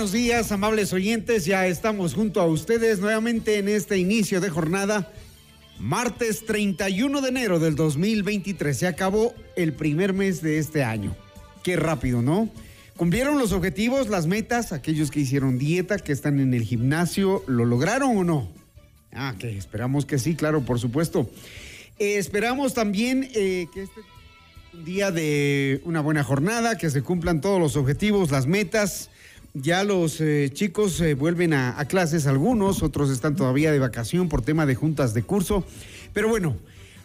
Buenos días, amables oyentes. Ya estamos junto a ustedes nuevamente en este inicio de jornada. Martes 31 de enero del 2023. Se acabó el primer mes de este año. Qué rápido, ¿no? ¿Cumplieron los objetivos, las metas? Aquellos que hicieron dieta, que están en el gimnasio, ¿lo lograron o no? Ah, que esperamos que sí, claro, por supuesto. Eh, esperamos también eh, que este un día de una buena jornada, que se cumplan todos los objetivos, las metas. Ya los eh, chicos eh, vuelven a, clases algunos, otros están todavía de vacación por tema de juntas de curso. Pero bueno,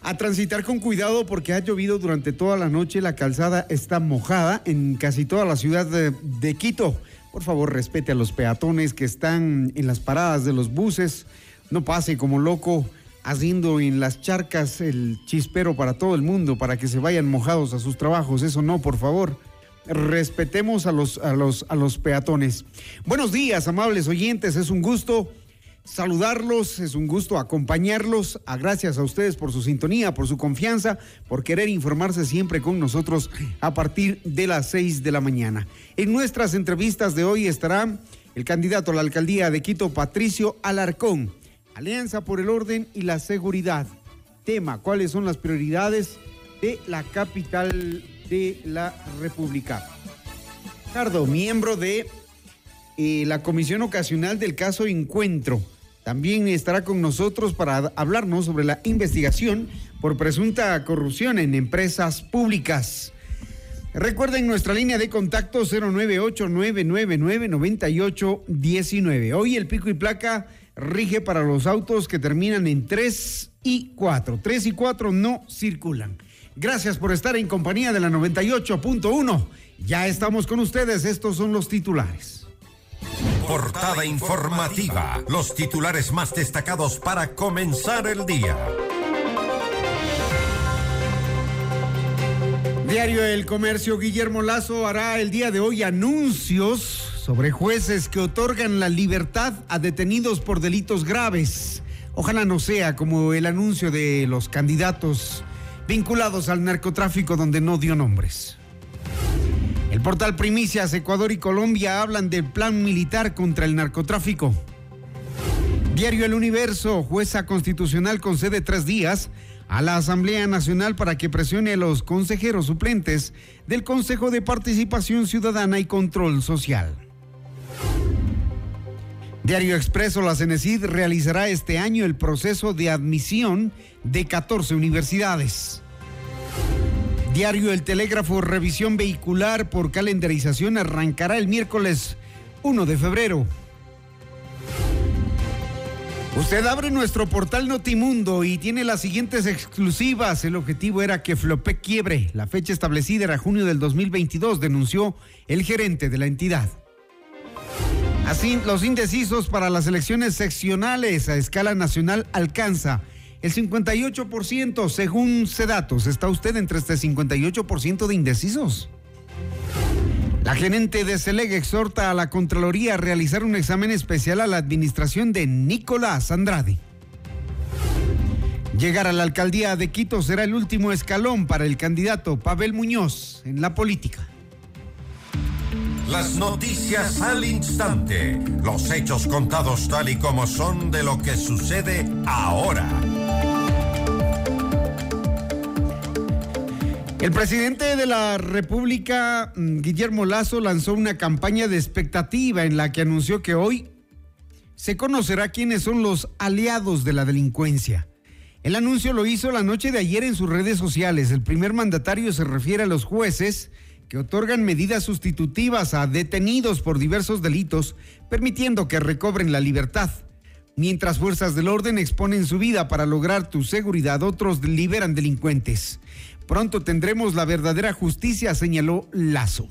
a transitar con cuidado porque ha llovido durante toda la noche, la calzada está mojada en casi toda la ciudad de, de Quito. Por favor, respete a los peatones que están en las paradas de los buses. No pase como loco haciendo en las charcas el chispero para todo el mundo, para que se vayan mojados a sus trabajos. Eso no, por favor respetemos a los, a los, a los peatones. Buenos días, amables oyentes, es un gusto saludarlos, es un gusto acompañarlos. A gracias a ustedes por su sintonía, por su confianza, por querer informarse siempre con nosotros a partir de las seis de la mañana. En nuestras entrevistas de hoy estará el candidato a la alcaldía de Quito, Patricio Alarcón. Alianza por el Orden y la Seguridad. Tema, ¿cuáles son las prioridades de la capital de la República. Ricardo, miembro de eh, la Comisión Ocasional del caso Encuentro, también estará con nosotros para hablarnos sobre la investigación por presunta corrupción en empresas públicas. Recuerden nuestra línea de contacto 098-999-9819. Hoy el pico y placa rige para los autos que terminan en 3 y 4. 3 y 4 no circulan. Gracias por estar en compañía de la 98.1. Ya estamos con ustedes, estos son los titulares. Portada informativa, los titulares más destacados para comenzar el día. Diario El Comercio, Guillermo Lazo hará el día de hoy anuncios sobre jueces que otorgan la libertad a detenidos por delitos graves. Ojalá no sea como el anuncio de los candidatos vinculados al narcotráfico donde no dio nombres. El portal Primicias, Ecuador y Colombia hablan del plan militar contra el narcotráfico. Diario El Universo, jueza constitucional concede tres días a la Asamblea Nacional para que presione a los consejeros suplentes del Consejo de Participación Ciudadana y Control Social. Diario Expreso, la CENESID realizará este año el proceso de admisión de 14 universidades. Diario El Telégrafo, revisión vehicular por calendarización arrancará el miércoles 1 de febrero. Usted abre nuestro portal Notimundo y tiene las siguientes exclusivas. El objetivo era que Flopec quiebre. La fecha establecida era junio del 2022, denunció el gerente de la entidad. Así, los indecisos para las elecciones seccionales a escala nacional alcanza el 58%, según Cedatos. ¿Está usted entre este 58% de indecisos? La gerente de CELEG exhorta a la Contraloría a realizar un examen especial a la administración de Nicolás Andrade. Llegar a la alcaldía de Quito será el último escalón para el candidato Pavel Muñoz en la política. Las noticias al instante, los hechos contados tal y como son de lo que sucede ahora. El presidente de la República, mm, Guillermo Lazo, lanzó una campaña de expectativa en la que anunció que hoy se conocerá quiénes son los aliados de la delincuencia. El anuncio lo hizo la noche de ayer en sus redes sociales. El primer mandatario se refiere a los jueces que otorgan medidas sustitutivas a detenidos por diversos delitos, permitiendo que recobren la libertad. Mientras fuerzas del orden exponen su vida para lograr tu seguridad, otros liberan delincuentes. Pronto tendremos la verdadera justicia, señaló Lazo.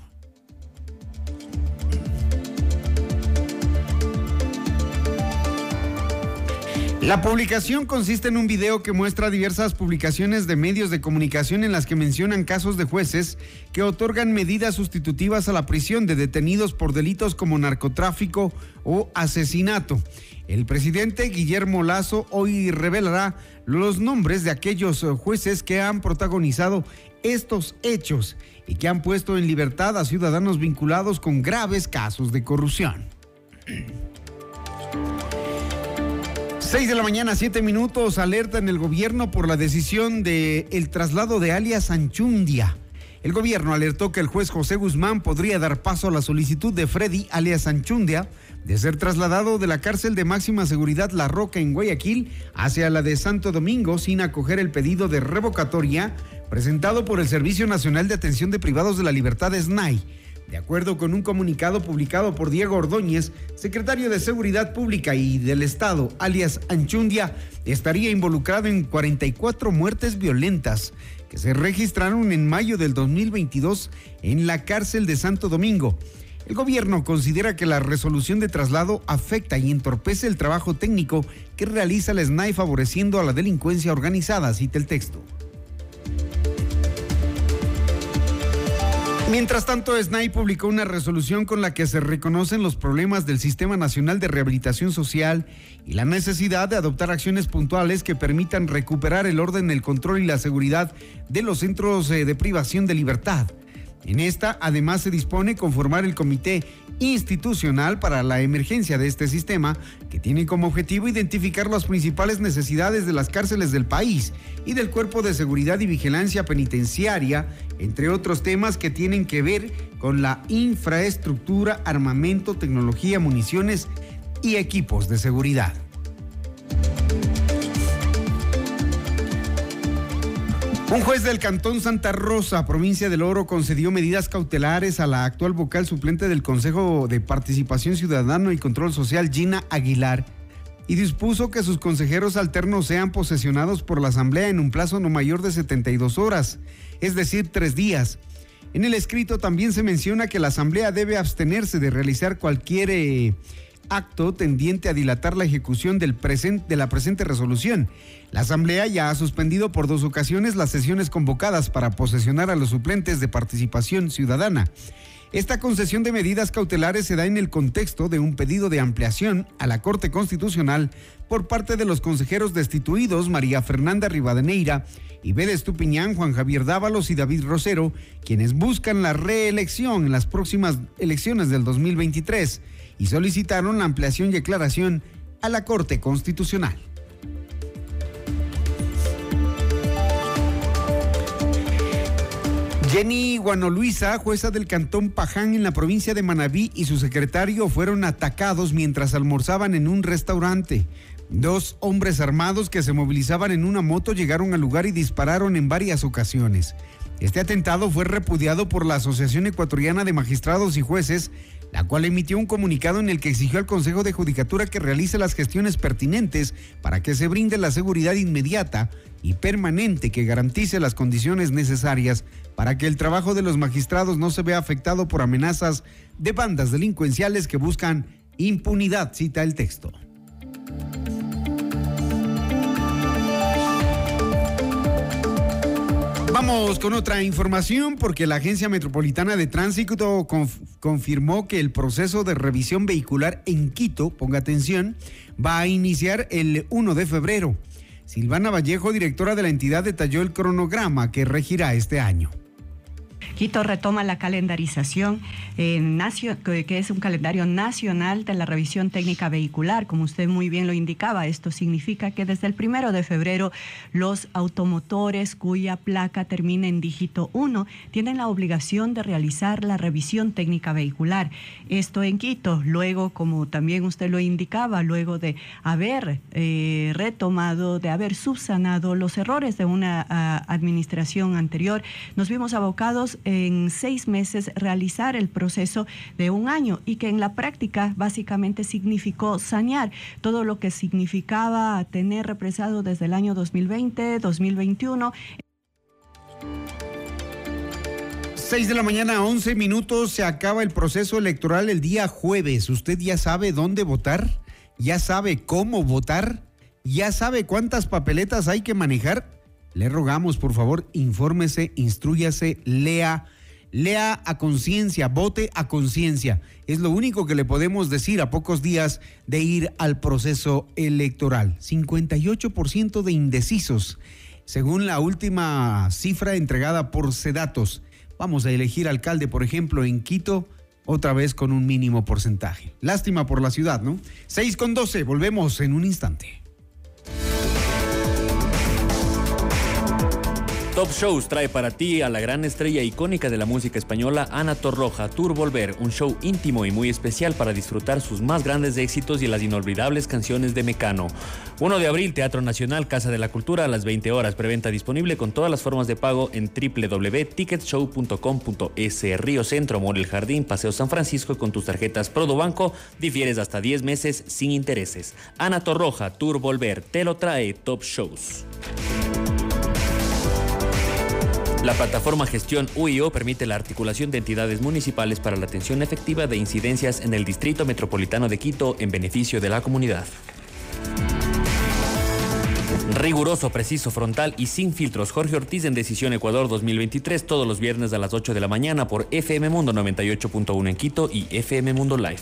La publicación consiste en un video que muestra diversas publicaciones de medios de comunicación en las que mencionan casos de jueces que otorgan medidas sustitutivas a la prisión de detenidos por delitos como narcotráfico o asesinato. El presidente Guillermo Lazo hoy revelará los nombres de aquellos jueces que han protagonizado estos hechos y que han puesto en libertad a ciudadanos vinculados con graves casos de corrupción. 6 de la mañana, 7 minutos, alerta en el gobierno por la decisión de el traslado de alias Anchundia. El gobierno alertó que el juez José Guzmán podría dar paso a la solicitud de Freddy alias Anchundia de ser trasladado de la cárcel de máxima seguridad La Roca en Guayaquil hacia la de Santo Domingo sin acoger el pedido de revocatoria presentado por el Servicio Nacional de Atención de Privados de la Libertad SNAI de acuerdo con un comunicado publicado por Diego Ordóñez, secretario de Seguridad Pública y del Estado, alias Anchundia, estaría involucrado en 44 muertes violentas que se registraron en mayo del 2022 en la cárcel de Santo Domingo. El gobierno considera que la resolución de traslado afecta y entorpece el trabajo técnico que realiza la SNAI favoreciendo a la delincuencia organizada, cita el texto. Mientras tanto, SNAI publicó una resolución con la que se reconocen los problemas del Sistema Nacional de Rehabilitación Social y la necesidad de adoptar acciones puntuales que permitan recuperar el orden, el control y la seguridad de los centros eh, de privación de libertad. En esta, además, se dispone conformar el Comité institucional para la emergencia de este sistema, que tiene como objetivo identificar las principales necesidades de las cárceles del país y del Cuerpo de Seguridad y Vigilancia Penitenciaria, entre otros temas que tienen que ver con la infraestructura, armamento, tecnología, municiones y equipos de seguridad. Un juez del Cantón Santa Rosa, provincia del Oro, concedió medidas cautelares a la actual vocal suplente del Consejo de Participación Ciudadano y Control Social, Gina Aguilar, y dispuso que sus consejeros alternos sean posesionados por la Asamblea en un plazo no mayor de 72 horas, es decir, tres días. En el escrito también se menciona que la Asamblea debe abstenerse de realizar cualquier eh, acto tendiente a dilatar la ejecución del de la presente resolución. La Asamblea ya ha suspendido por dos ocasiones las sesiones convocadas para posesionar a los suplentes de participación ciudadana. Esta concesión de medidas cautelares se da en el contexto de un pedido de ampliación a la Corte Constitucional por parte de los consejeros destituidos María Fernanda Rivadeneira, Ibede Estupiñán, Juan Javier Dávalos y David Rosero, quienes buscan la reelección en las próximas elecciones del 2023 y solicitaron la ampliación y aclaración a la Corte Constitucional. Jenny Guanoluisa, jueza del Cantón Paján en la provincia de Manabí, y su secretario fueron atacados mientras almorzaban en un restaurante. Dos hombres armados que se movilizaban en una moto llegaron al lugar y dispararon en varias ocasiones. Este atentado fue repudiado por la Asociación Ecuatoriana de Magistrados y Jueces, la cual emitió un comunicado en el que exigió al Consejo de Judicatura que realice las gestiones pertinentes para que se brinde la seguridad inmediata y permanente que garantice las condiciones necesarias para que el trabajo de los magistrados no se vea afectado por amenazas de bandas delincuenciales que buscan impunidad, cita el texto. Vamos con otra información porque la Agencia Metropolitana de Tránsito confirmó que el proceso de revisión vehicular en Quito, ponga atención, va a iniciar el 1 de febrero. Silvana Vallejo, directora de la entidad, detalló el cronograma que regirá este año. Quito retoma la calendarización, eh, que es un calendario nacional de la revisión técnica vehicular, como usted muy bien lo indicaba. Esto significa que desde el primero de febrero los automotores cuya placa termina en dígito 1 tienen la obligación de realizar la revisión técnica vehicular. Esto en Quito, luego, como también usted lo indicaba, luego de haber eh, retomado, de haber subsanado los errores de una ah, administración anterior, nos vimos abocados en seis meses realizar el proceso de un año y que en la práctica básicamente significó sanear todo lo que significaba tener represado desde el año 2020, 2021. 6 de la mañana, 11 minutos, se acaba el proceso electoral el día jueves. ¿Usted ya sabe dónde votar? ¿Ya sabe cómo votar? ¿Ya sabe cuántas papeletas hay que manejar? Le rogamos, por favor, infórmese, instruyase, lea, lea a conciencia, vote a conciencia. Es lo único que le podemos decir a pocos días de ir al proceso electoral. 58% de indecisos, según la última cifra entregada por Sedatos. Vamos a elegir alcalde, por ejemplo, en Quito, otra vez con un mínimo porcentaje. Lástima por la ciudad, ¿no? 6 con 12, volvemos en un instante. Top Shows trae para ti a la gran estrella icónica de la música española Ana Torroja Tour Volver, un show íntimo y muy especial para disfrutar sus más grandes éxitos y las inolvidables canciones de Mecano. 1 de abril, Teatro Nacional, Casa de la Cultura a las 20 horas, preventa disponible con todas las formas de pago en www.ticketshow.com.es. Río Centro, Morel Jardín, Paseo San Francisco con tus tarjetas Banco, difieres hasta 10 meses sin intereses. Ana Torroja Tour Volver, te lo trae Top Shows. La plataforma Gestión UIO permite la articulación de entidades municipales para la atención efectiva de incidencias en el Distrito Metropolitano de Quito en beneficio de la comunidad. Riguroso, preciso, frontal y sin filtros. Jorge Ortiz en Decisión Ecuador 2023, todos los viernes a las 8 de la mañana por FM Mundo 98.1 en Quito y FM Mundo Live.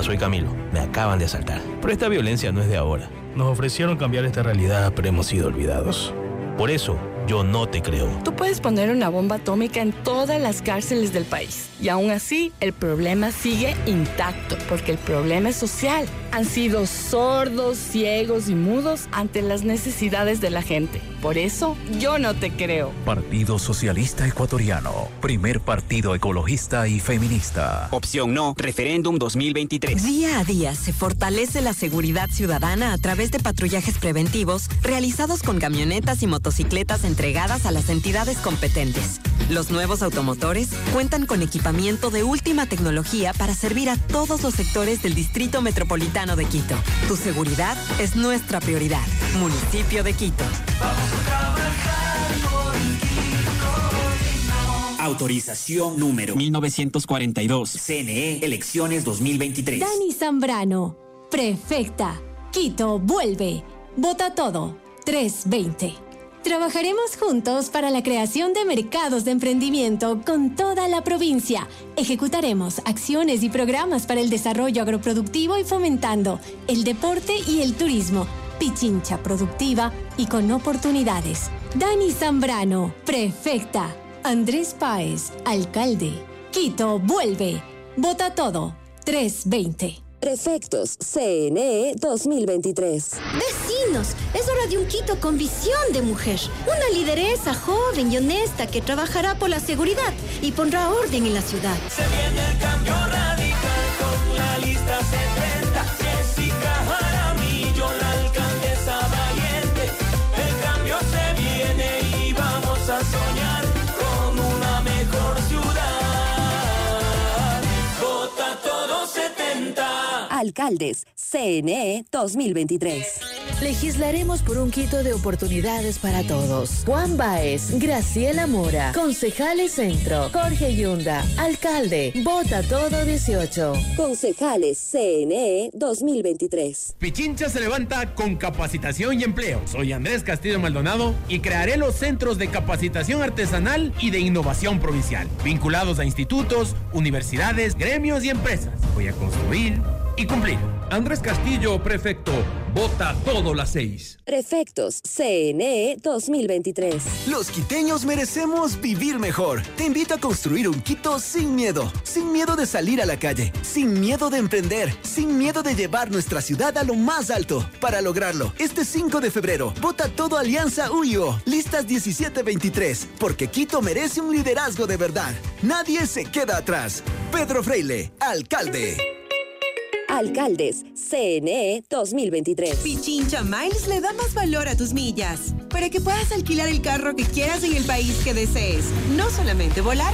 soy Camilo. Me acaban de asaltar. Pero esta violencia no es de ahora. Nos ofrecieron cambiar esta realidad, pero hemos sido olvidados. Por eso, yo no te creo. Tú puedes poner una bomba atómica en todas las cárceles del país. Y aún así, el problema sigue intacto, porque el problema es social. Han sido sordos, ciegos y mudos ante las necesidades de la gente. Por eso, yo no te creo. Partido Socialista Ecuatoriano. Primer partido ecologista y feminista. Opción no. Referéndum 2023. Día a día se fortalece la seguridad ciudadana a través de patrullajes preventivos realizados con camionetas y motocicletas entregadas a las entidades competentes. Los nuevos automotores cuentan con equipamiento de última tecnología para servir a todos los sectores del Distrito Metropolitano de Quito. Tu seguridad es nuestra prioridad. Municipio de Quito. Autorización número 1942. CNE, elecciones 2023. Dani Zambrano, prefecta. Quito, vuelve. Vota todo. 320. Trabajaremos juntos para la creación de mercados de emprendimiento con toda la provincia. Ejecutaremos acciones y programas para el desarrollo agroproductivo y fomentando el deporte y el turismo. Pichincha productiva y con oportunidades. Dani Zambrano, prefecta. Andrés Páez, alcalde. Quito, vuelve. Vota todo. 320. Prefectos CNE 2023. Vecinos, es hora de un Quito con visión de mujer. Una lideresa joven y honesta que trabajará por la seguridad y pondrá orden en la ciudad. Se viene el cambio radical con la lista 70. Jessica Jaramillo, la alcaldesa valiente. El cambio se viene y vamos a soñar Alcaldes CNE 2023. Legislaremos por un Quito de oportunidades para todos. Juan Baez, Graciela Mora, Concejales Centro, Jorge Yunda, Alcalde, Vota Todo 18. Concejales CNE 2023. Pichincha se levanta con capacitación y empleo. Soy Andrés Castillo Maldonado y crearé los centros de capacitación artesanal y de innovación provincial, vinculados a institutos, universidades, gremios y empresas. Voy a construir y cumplir. Andrés Castillo, prefecto. Vota todo las seis. Prefectos CNE 2023. Los quiteños merecemos vivir mejor. Te invito a construir un Quito sin miedo. Sin miedo de salir a la calle. Sin miedo de emprender. Sin miedo de llevar nuestra ciudad a lo más alto. Para lograrlo, este 5 de febrero, vota todo Alianza UIO. Listas 1723. Porque Quito merece un liderazgo de verdad. Nadie se queda atrás. Pedro Freile, alcalde. Alcaldes CNE 2023. Pichincha Miles le da más valor a tus millas para que puedas alquilar el carro que quieras en el país que desees. No solamente volar,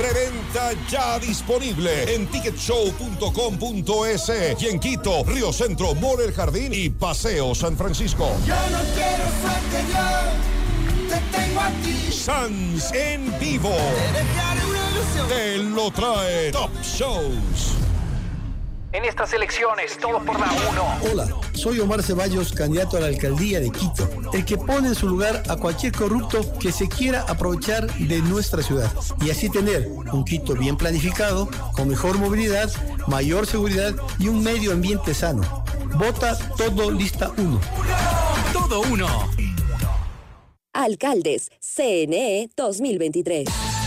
Preventa ya disponible en ticketshow.com.es y en Quito, Río Centro, Mall El Jardín y Paseo San Francisco. Yo no quiero suerte, yo te tengo a ti. Sans en vivo. Te dejaré una ilusión. Te lo trae Top Shows. En estas elecciones, todo por la 1. Hola, soy Omar Ceballos, candidato a la alcaldía de Quito, el que pone en su lugar a cualquier corrupto que se quiera aprovechar de nuestra ciudad y así tener un Quito bien planificado, con mejor movilidad, mayor seguridad y un medio ambiente sano. Vota todo lista 1. Todo uno. Alcaldes CNE 2023.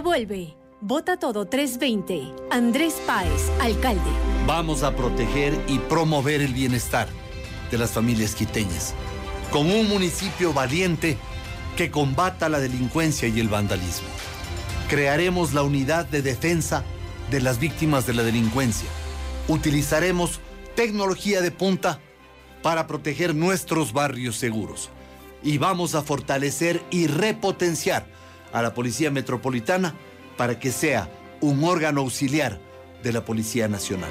vuelve. Vota todo 320. Andrés Páez, alcalde. Vamos a proteger y promover el bienestar de las familias quiteñas, con un municipio valiente que combata la delincuencia y el vandalismo. Crearemos la unidad de defensa de las víctimas de la delincuencia. Utilizaremos tecnología de punta para proteger nuestros barrios seguros. Y vamos a fortalecer y repotenciar a la Policía Metropolitana para que sea un órgano auxiliar de la Policía Nacional.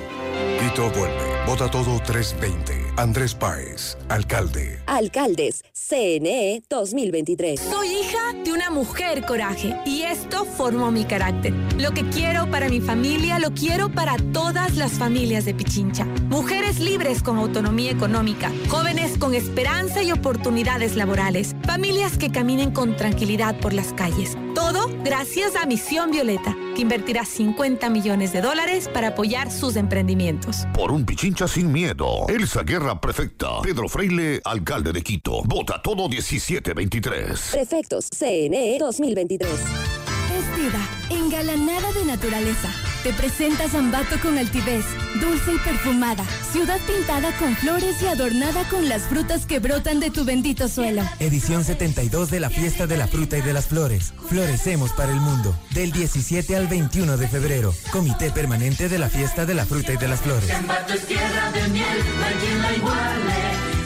Quito vuelve. Vota todo 320. Andrés Páez, alcalde. Alcaldes CNE 2023. Soy hija de una mujer coraje y esto formó mi carácter. Lo que quiero para mi familia lo quiero para todas las familias de Pichincha. Mujeres libres con autonomía económica, jóvenes con esperanza y oportunidades laborales, familias que caminen con tranquilidad por las calles. Todo gracias a Misión Violeta, que invertirá 50 millones de dólares para apoyar sus emprendimientos. Por un Pichincha sin miedo. Elsa Guerra Prefecta. Pedro Freile, alcalde de Quito. Vota todo 1723. Prefectos CNE 2023. Engalanada de naturaleza. Te presenta Zambato con altivez, dulce y perfumada. Ciudad pintada con flores y adornada con las frutas que brotan de tu bendito suelo. Edición 72 de la Fiesta de la Fruta y de las Flores. Florecemos para el mundo. Del 17 al 21 de febrero. Comité Permanente de la Fiesta de la Fruta y de las Flores. Zambato es tierra de miel, no hay quien la iguale.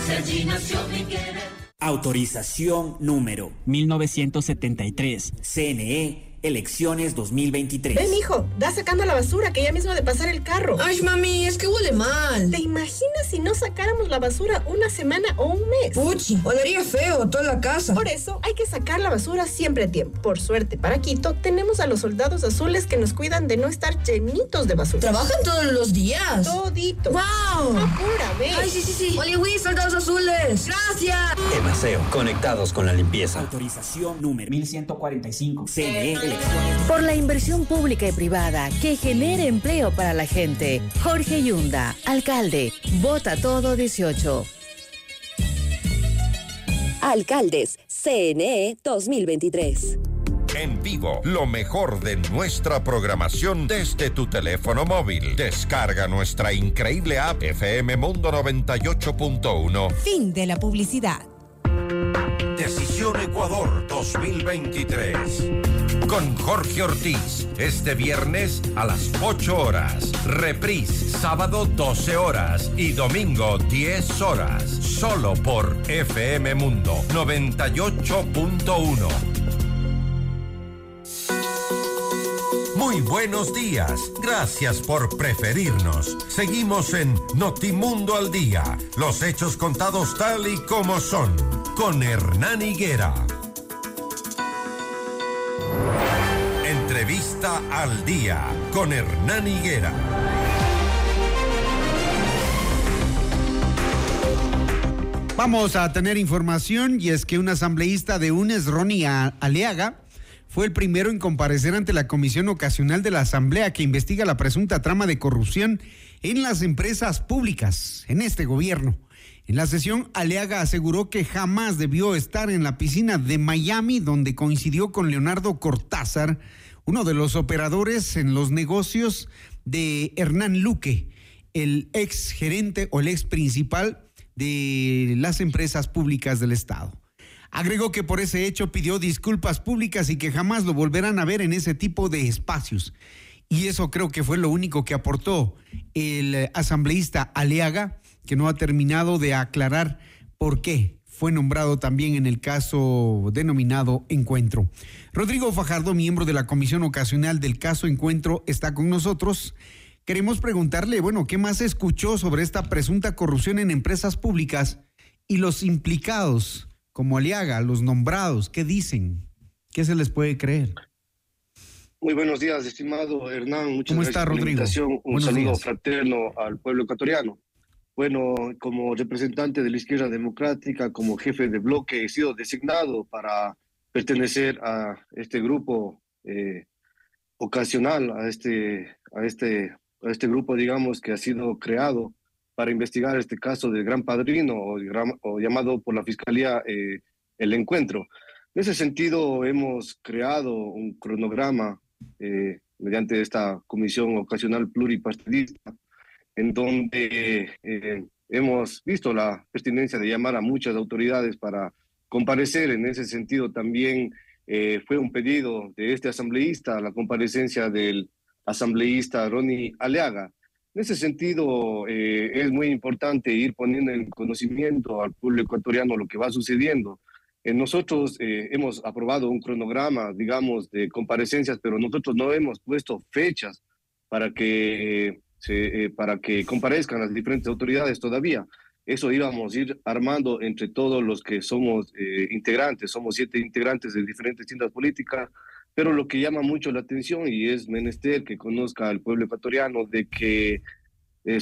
Si allí nació mi querer. Autorización número 1973. CNE Elecciones 2023. Ven, hijo, da sacando la basura que ya mismo de pasar el carro. Ay, mami, es que huele mal. ¿Te imaginas si no sacáramos la basura una semana o un mes? Puchi, olería feo toda la casa. Por eso hay que sacar la basura siempre a tiempo. Por suerte, para Quito, tenemos a los soldados azules que nos cuidan de no estar llenitos de basura. ¿Trabajan todos los días? Todito. ¡Wow! Apúrame. Ay, sí, sí, sí. Oliwi, soldados azules. Gracias. Emaseo, conectados con la limpieza. Autorización número 1145. CNE. Por la inversión pública y privada que genere empleo para la gente. Jorge Yunda, alcalde. Vota todo 18. Alcaldes CNE 2023. En vivo, lo mejor de nuestra programación desde tu teléfono móvil. Descarga nuestra increíble app FM Mundo 98.1. Fin de la publicidad. Decisión Ecuador 2023. Con Jorge Ortiz, este viernes a las 8 horas. Reprise, sábado 12 horas y domingo 10 horas. Solo por FM Mundo 98.1. Muy buenos días. Gracias por preferirnos. Seguimos en Notimundo al Día. Los hechos contados tal y como son. Con Hernán Higuera. Entrevista al Día. Con Hernán Higuera. Vamos a tener información y es que un asambleísta de UNES, Ronnie Aleaga, fue el primero en comparecer ante la Comisión Ocasional de la Asamblea que investiga la presunta trama de corrupción en las empresas públicas en este gobierno. En la sesión, Aleaga aseguró que jamás debió estar en la piscina de Miami, donde coincidió con Leonardo Cortázar, uno de los operadores en los negocios de Hernán Luque, el ex gerente o el ex principal de las empresas públicas del Estado. Agregó que por ese hecho pidió disculpas públicas y que jamás lo volverán a ver en ese tipo de espacios. Y eso creo que fue lo único que aportó el asambleísta Aleaga, que no ha terminado de aclarar por qué fue nombrado también en el caso denominado Encuentro. Rodrigo Fajardo, miembro de la Comisión Ocasional del caso Encuentro, está con nosotros. Queremos preguntarle, bueno, ¿qué más escuchó sobre esta presunta corrupción en empresas públicas y los implicados, como Aliaga, los nombrados, qué dicen? ¿Qué se les puede creer? Muy buenos días, estimado Hernán. Muchas ¿Cómo gracias está, por la invitación. Un Buenos saludo días. fraterno al pueblo ecuatoriano. Bueno, como representante de la izquierda democrática, como jefe de bloque, he sido designado para pertenecer a este grupo eh, ocasional, a este, a, este, a este grupo, digamos, que ha sido creado para investigar este caso del gran padrino o, o llamado por la Fiscalía eh, el encuentro. En ese sentido, hemos creado un cronograma eh, mediante esta comisión ocasional pluripartidista, en donde eh, hemos visto la pertinencia de llamar a muchas autoridades para comparecer. En ese sentido, también eh, fue un pedido de este asambleísta, la comparecencia del asambleísta Ronnie Aleaga. En ese sentido, eh, es muy importante ir poniendo en conocimiento al pueblo ecuatoriano lo que va sucediendo. Eh, nosotros eh, hemos aprobado un cronograma, digamos, de comparecencias, pero nosotros no hemos puesto fechas para que, eh, eh, para que comparezcan las diferentes autoridades todavía. Eso íbamos a ir armando entre todos los que somos eh, integrantes, somos siete integrantes de diferentes tiendas políticas, pero lo que llama mucho la atención y es menester que conozca al pueblo ecuatoriano de que eh,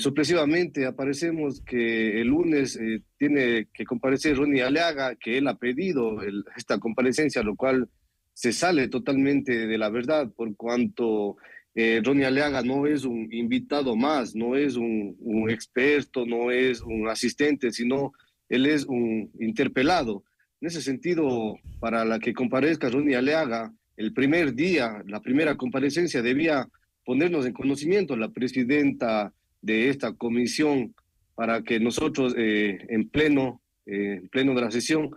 aparecemos que el lunes eh, tiene que comparecer Ronnie Aleaga, que él ha pedido el- esta comparecencia, lo cual se sale totalmente de la verdad, por cuanto eh, Ronnie Aleaga no es un invitado más, no es un, un experto, no es un asistente, sino él es un interpelado. En ese sentido, para la que comparezca Ronnie Aleaga, el primer día, la primera comparecencia debía ponernos en conocimiento la presidenta de esta comisión para que nosotros eh, en pleno, eh, en pleno de la sesión,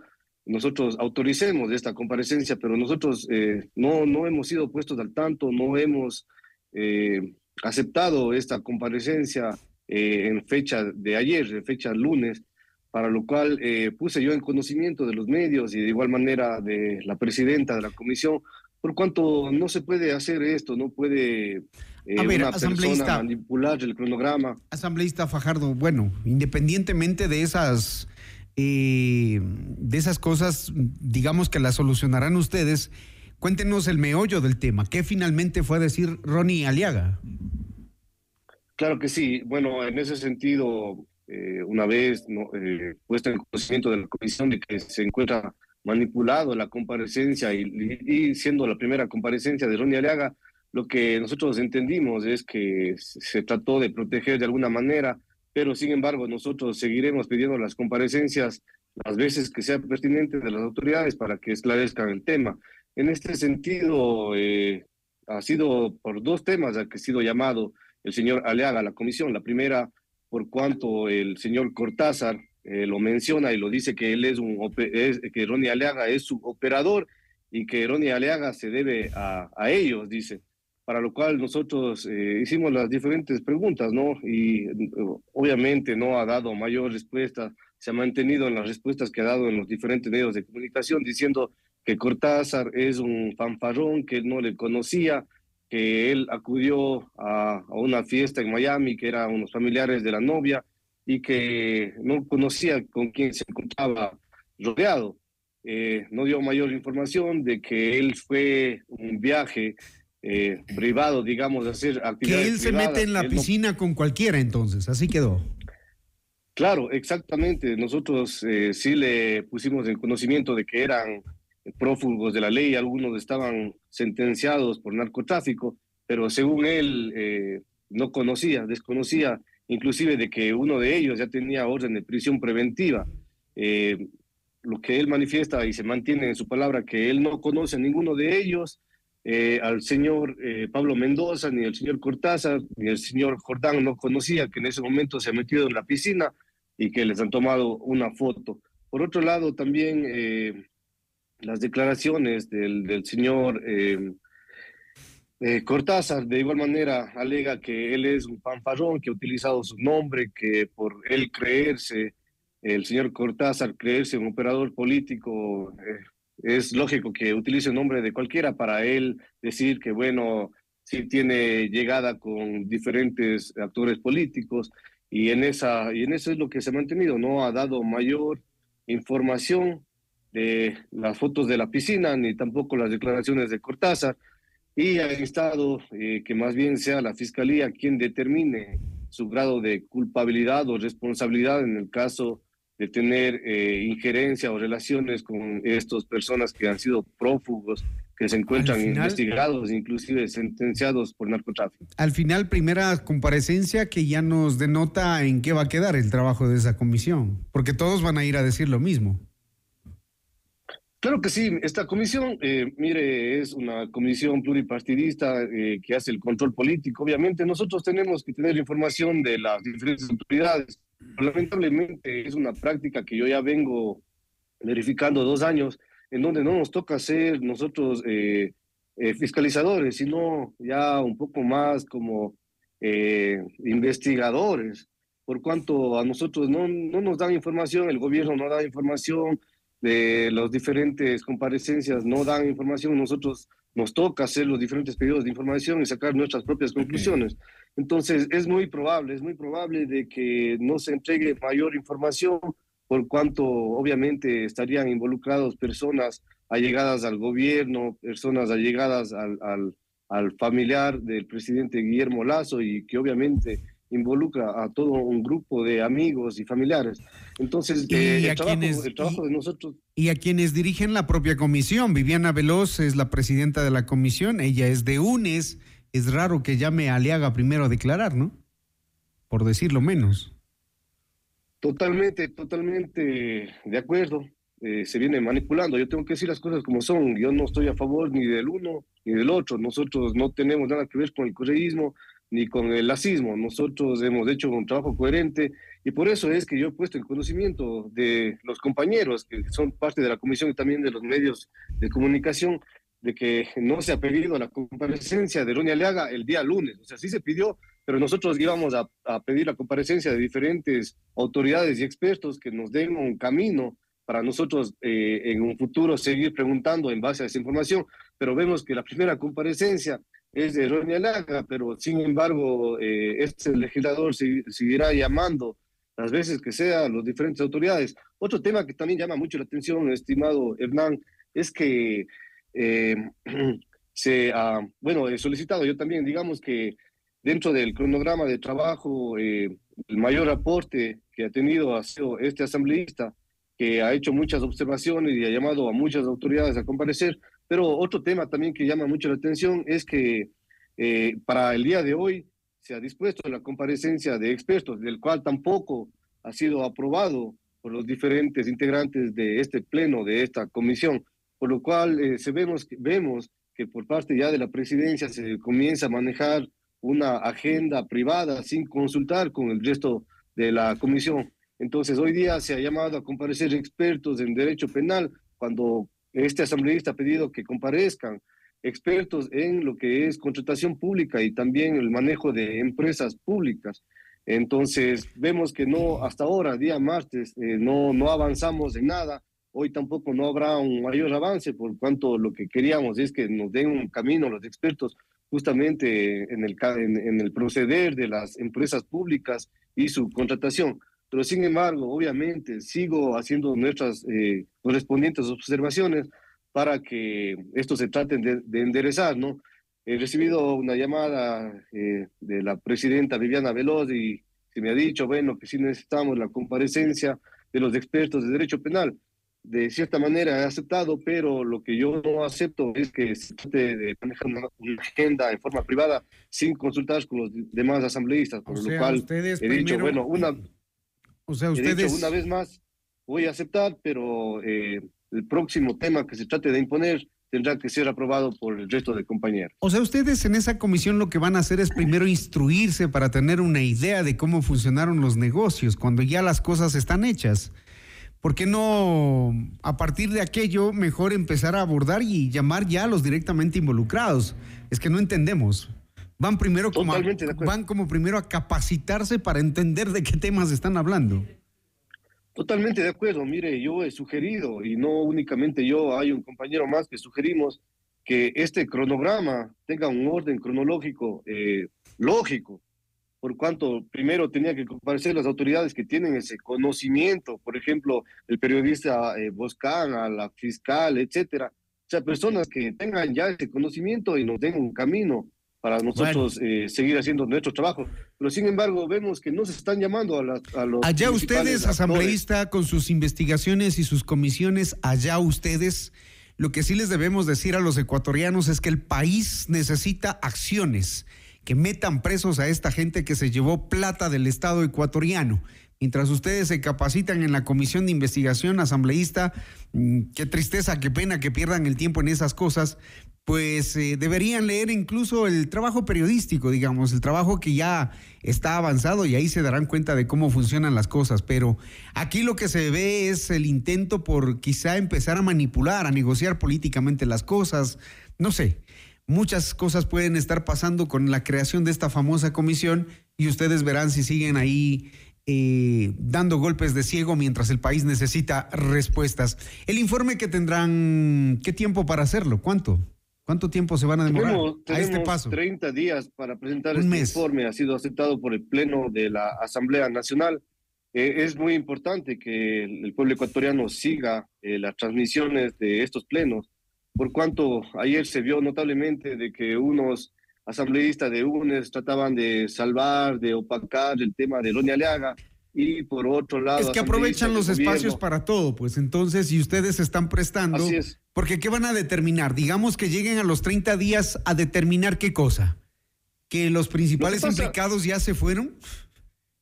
nosotros autoricemos esta comparecencia, pero nosotros eh, no, no hemos sido puestos al tanto, no hemos aceptado esta comparecencia en fecha de ayer, en fecha lunes, para lo cual puse yo en conocimiento de los medios y de igual manera de la presidenta de la comisión, por cuanto no se puede hacer esto, no puede eh, A ver, una asambleísta. persona manipular el cronograma. Asambleísta Fajardo, bueno, independientemente de esas, eh, de esas cosas, digamos que las solucionarán ustedes, cuéntenos el meollo del tema. ¿Qué finalmente fue a decir Ronnie Aliaga? Claro que sí. Bueno, en ese sentido, eh, una vez no, eh, puesto en conocimiento de la comisión de que se encuentra manipulado la comparecencia y, y siendo la primera comparecencia de Ronnie Aliaga, lo que nosotros entendimos es que se trató de proteger de alguna manera, pero sin embargo nosotros seguiremos pidiendo las comparecencias las veces que sea pertinente de las autoridades para que esclarezcan el tema. En este sentido, eh, ha sido por dos temas a que ha sido llamado el señor Aleaga a la comisión. La primera, por cuanto el señor Cortázar eh, lo menciona y lo dice que él es un, es, que Ronnie Aleaga es su operador y que Ronnie Aleaga se debe a, a ellos, dice para lo cual nosotros eh, hicimos las diferentes preguntas, ¿no? Y obviamente no ha dado mayor respuesta, se ha mantenido en las respuestas que ha dado en los diferentes medios de comunicación, diciendo que Cortázar es un fanfarrón, que no le conocía, que él acudió a, a una fiesta en Miami, que eran unos familiares de la novia, y que no conocía con quién se encontraba rodeado. Eh, no dio mayor información de que él fue un viaje eh, privado, digamos, de hacer actividades Que él se privadas, mete en la él no- piscina con cualquiera entonces, así quedó. Claro, exactamente. Nosotros eh, sí le pusimos en conocimiento de que eran prófugos de la ley, algunos estaban sentenciados por narcotráfico, pero según él eh, no conocía, desconocía inclusive de que uno de ellos ya tenía orden de prisión preventiva. Eh, lo que él manifiesta y se mantiene en su palabra que él no conoce a ninguno de ellos, eh, al señor Pablo Mendoza, ni al señor Cortázar, ni al señor Jordán no conocía que en ese momento se ha metido en la piscina y que les han tomado una foto. Por otro lado, también las declaraciones del, del señor eh, eh, Cortázar, de igual manera, alega que él es un fanfarrón, que ha utilizado su nombre, que por él creerse, el señor Cortázar creerse un operador político, eh, es lógico que utilice el nombre de cualquiera para él decir que, bueno, sí tiene llegada con diferentes actores políticos y en, esa, y en eso es lo que se ha mantenido, no ha dado mayor información de las fotos de la piscina ni tampoco las declaraciones de Cortázar y ha instado eh, que más bien sea la fiscalía quien determine su grado de culpabilidad o responsabilidad en el caso de tener eh, injerencia o relaciones con estas personas que han sido prófugos, que se encuentran final- investigados, inclusive sentenciados por narcotráfico. Al final, primera comparecencia que ya nos denota en qué va a quedar el trabajo de esa comisión, porque todos van a ir a decir lo mismo. Claro que sí, esta comisión, eh, mire, es una comisión pluripartidista eh, que hace el control político. Obviamente nosotros tenemos que tener información de las diferentes autoridades. Lamentablemente es una práctica que yo ya vengo verificando dos años, en donde no nos toca ser nosotros eh, eh, fiscalizadores, sino ya un poco más como eh, investigadores, por cuanto a nosotros no, no nos dan información, el gobierno no da información, de las diferentes comparecencias no dan información, nosotros nos toca hacer los diferentes pedidos de información y sacar nuestras propias conclusiones. Entonces, es muy probable, es muy probable de que no se entregue mayor información por cuanto obviamente estarían involucrados personas allegadas al gobierno, personas allegadas al, al, al familiar del presidente Guillermo Lazo y que obviamente involucra a todo un grupo de amigos y familiares. Entonces, Y eh, a el, trabajo, quienes- el trabajo de nosotros Y a quienes dirigen la propia comisión. Viviana Veloz es la presidenta de la comisión, ella es de UNES. Es raro que llame a Aliaga primero a declarar, ¿no? Por decirlo menos. Totalmente, totalmente de acuerdo. Eh, se viene manipulando. Yo tengo que decir las cosas como son. Yo no estoy a favor ni del uno ni del otro. Nosotros no tenemos nada que ver con el correísmo ni con el lacismo. Nosotros hemos hecho un trabajo coherente y por eso es que yo he puesto en conocimiento de los compañeros que son parte de la comisión y también de los medios de comunicación de que no se ha pedido la comparecencia de Ronnie Aliaga el día lunes. O sea, sí se pidió, pero nosotros íbamos a, a pedir la comparecencia de diferentes autoridades y expertos que nos den un camino para nosotros eh, en un futuro seguir preguntando en base a esa información. Pero vemos que la primera comparecencia es de Ronnie Aliaga, pero sin embargo, eh, este legislador se- seguirá llamando las veces que sea a las diferentes autoridades. Otro tema que también llama mucho la atención, estimado Hernán, es que eh, se ha, bueno, he solicitado yo también, digamos que dentro del cronograma de trabajo, eh, el mayor aporte que ha tenido ha sido este asambleísta, que ha hecho muchas observaciones y ha llamado a muchas autoridades a comparecer. Pero otro tema también que llama mucho la atención es que eh, para el día de hoy se ha dispuesto la comparecencia de expertos, del cual tampoco ha sido aprobado por los diferentes integrantes de este pleno, de esta comisión, por lo cual eh, se vemos, vemos que por parte ya de la presidencia se comienza a manejar una agenda privada sin consultar con el resto de la comisión. Entonces, hoy día se ha llamado a comparecer expertos en derecho penal cuando este asambleísta ha pedido que comparezcan expertos en lo que es contratación pública y también el manejo de empresas públicas. Entonces, vemos que no, hasta ahora, día martes, eh, no, no avanzamos en nada. Hoy tampoco no habrá un mayor avance, por cuanto lo que queríamos es que nos den un camino los expertos justamente en el, en el proceder de las empresas públicas y su contratación. Pero sin embargo, obviamente, sigo haciendo nuestras eh, correspondientes observaciones para que esto se trate de, de enderezar, ¿no? He recibido una llamada eh, de la presidenta Viviana Veloz y se me ha dicho, bueno, que sí necesitamos la comparecencia de los expertos de derecho penal. De cierta manera he aceptado, pero lo que yo no acepto es que se trate de manejar una, una agenda en forma privada sin consultar con los demás asambleístas, por O lo sea, cual he dicho, primero- bueno, una, O sea, ustedes... una vez más, voy a aceptar, pero eh, el próximo tema que se trate de imponer tendrá que ser aprobado por el resto de compañeros. O sea, ustedes en esa comisión lo que van a hacer es primero instruirse para tener una idea de cómo funcionaron los negocios cuando ya las cosas están hechas. ¿Por qué no, a partir de aquello, mejor empezar a abordar y llamar ya a los directamente involucrados? Es que no entendemos. Van primero como, a, van como primero a capacitarse para entender de qué temas están hablando. Totalmente de acuerdo. Mire, yo he sugerido, y no únicamente yo, hay un compañero más que sugerimos que este cronograma tenga un orden cronológico eh, lógico, por cuanto primero tenía que comparecer las autoridades que tienen ese conocimiento, por ejemplo, el periodista eh, Boscán, a la fiscal, etcétera. O sea, personas que tengan ya ese conocimiento y nos den un camino para nosotros eh, seguir haciendo nuestro trabajo. Pero sin embargo, vemos que no se están llamando a, los. Allá ustedes, actores. asambleísta, con sus investigaciones y sus comisiones, allá ustedes, lo que sí les debemos decir a los ecuatorianos es que el país necesita acciones que metan presos a esta gente que se llevó plata del Estado ecuatoriano. Mientras ustedes se capacitan en la comisión de investigación asambleísta, mm, qué tristeza, qué pena que pierdan el tiempo en esas cosas, pues eh, deberían leer incluso el trabajo periodístico, digamos, el trabajo que ya está avanzado y ahí se darán cuenta de cómo funcionan las cosas. Pero aquí lo que se ve es el intento por quizá empezar a manipular, a negociar políticamente las cosas, no sé. Muchas cosas pueden estar pasando con la creación de esta famosa comisión y ustedes verán si siguen ahí eh, dando golpes de ciego mientras el país necesita respuestas. El informe que tendrán, ¿qué tiempo para hacerlo? ¿Cuánto? ¿Cuánto tiempo se van a demorar Tenemos, a este paso? 30 días para presentar Un este mes. informe. Ha sido aceptado por el Pleno de la Asamblea Nacional. Eh, es muy importante que el, el pueblo ecuatoriano siga eh, las transmisiones de estos plenos, por cuanto ayer se vio notablemente de que unos asambleístas de UNES trataban de salvar, de opacar el tema de Doña Leaga y por otro lado... Es que aprovechan los espacios para todo, pues entonces si ustedes están prestando, Así es. porque ¿qué van a determinar? Digamos que lleguen a los 30 días a determinar qué cosa, que los principales pasa- implicados ya se fueron.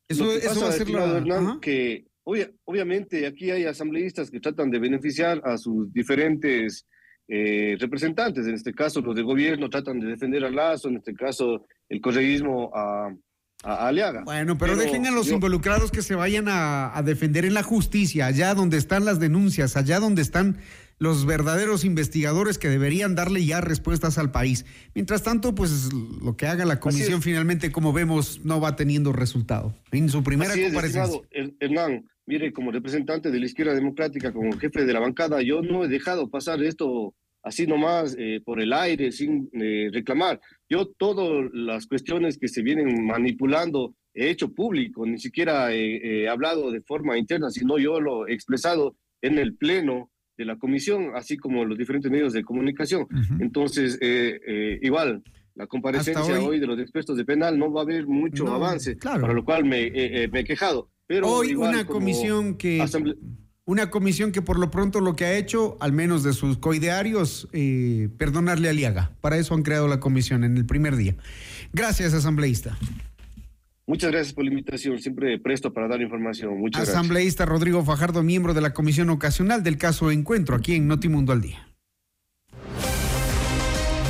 Eso, va a ser la... Hernán, que obvia- obviamente aquí hay asambleístas que tratan de beneficiar a sus diferentes eh, representantes, en este caso los de gobierno tratan de defender a Lazo, en este caso el correísmo a, a, a Aliaga. Bueno, pero, dejen a los involucrados que se vayan a, a defender en la justicia, allá donde están las denuncias, allá donde están los verdaderos investigadores que deberían darle ya respuestas al país. Mientras tanto, pues lo que haga la comisión finalmente, como vemos, no va teniendo resultado. En su primera Así comparecencia. Hernán, mire, como representante de la izquierda democrática, como jefe de la bancada, yo no he dejado pasar esto así nomás eh, por el aire, sin eh, reclamar. Yo todas las cuestiones que se vienen manipulando he hecho público, ni siquiera he, he hablado de forma interna, sino yo lo he expresado en el pleno de la comisión, así como los diferentes medios de comunicación. Entonces, eh, eh, igual, la comparecencia hoy, hoy- de los expertos de penal no va a haber mucho No, avance, claro. para lo cual me, eh, me he quejado. Pero Hoy igual una comisión que asamble- una comisión que por lo pronto lo que ha hecho, al menos de sus coidearios, eh, perdonarle a Liaga. Para eso han creado la comisión en el primer día. Gracias, asambleísta. Muchas gracias por la invitación, siempre presto para dar información. Muchas gracias. Asambleísta Rodrigo Fajardo, miembro de la comisión ocasional del caso Encuentro, aquí en Notimundo al Día.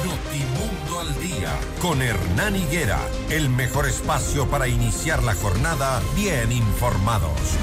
Notimundo al día con Hernán Higuera, el mejor espacio para iniciar la jornada bien informados.